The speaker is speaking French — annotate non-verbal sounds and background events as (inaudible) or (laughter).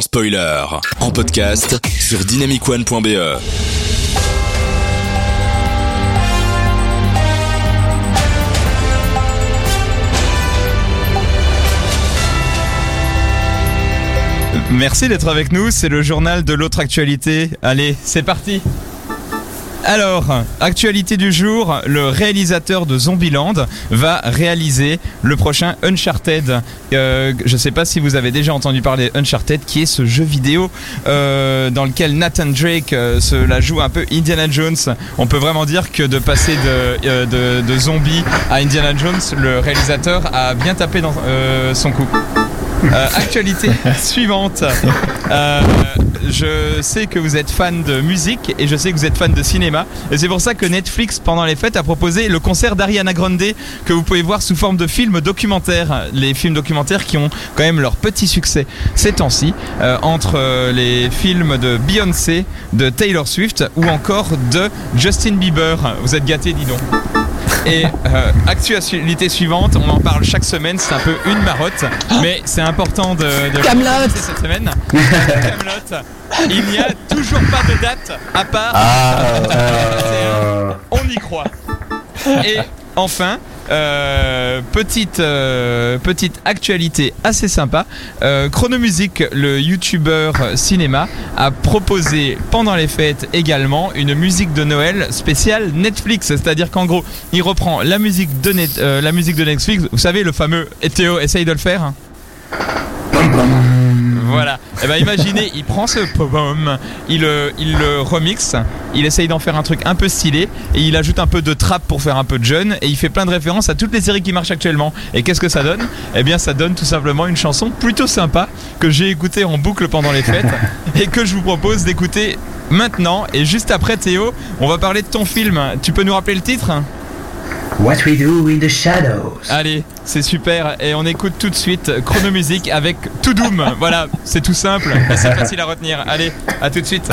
spoiler. En podcast sur dynamicone.be. Merci d'être avec nous, c'est le journal de l'autre actualité. Allez, c'est parti alors, actualité du jour, le réalisateur de Zombieland va réaliser le prochain Uncharted. Euh, je ne sais pas si vous avez déjà entendu parler Uncharted, qui est ce jeu vidéo euh, dans lequel Nathan Drake euh, se la joue un peu Indiana Jones. On peut vraiment dire que de passer de, de, de zombie à Indiana Jones, le réalisateur a bien tapé dans son coup. Actualité (laughs) suivante. Euh, je sais que vous êtes fan de musique et je sais que vous êtes fan de cinéma. Et c'est pour ça que Netflix, pendant les fêtes, a proposé le concert d'Ariana Grande que vous pouvez voir sous forme de film documentaire. Les films documentaires qui ont quand même leur petit succès ces temps-ci. Euh, entre les films de Beyoncé, de Taylor Swift ou encore de Justin Bieber. Vous êtes gâtés, dis donc. Et euh, actualité suivante, on en parle chaque semaine, c'est un peu une marotte, mais c'est important de, de Camelot cette semaine. Camelot, il n'y a toujours pas de date à part. Ah, euh... On y croit. Et enfin, euh, petite, euh, petite actualité assez sympa. Euh, Chronomusique, le youtubeur cinéma, a proposé pendant les fêtes également une musique de Noël spéciale Netflix. C'est-à-dire qu'en gros, il reprend la musique de, euh, Netflix. Vous savez, le fameux Théo, essaye de le faire. Et eh ben imaginez, il prend ce pom, il, euh, il le remixe, il essaye d'en faire un truc un peu stylé et il ajoute un peu de trap pour faire un peu de jeune et il fait plein de références à toutes les séries qui marchent actuellement. Et qu'est-ce que ça donne? Eh bien, ça donne tout simplement une chanson plutôt sympa que j'ai écoutée en boucle pendant les fêtes (laughs) et que je vous propose d'écouter maintenant. Et juste après, Théo, on va parler de ton film. Tu peux nous rappeler le titre? What We Do in the Shadows. Allez, c'est super. Et on écoute tout de suite Chronomusique avec To Doom. voilà, c'est tout simple c'est facile à retenir. Allez, à tout de suite.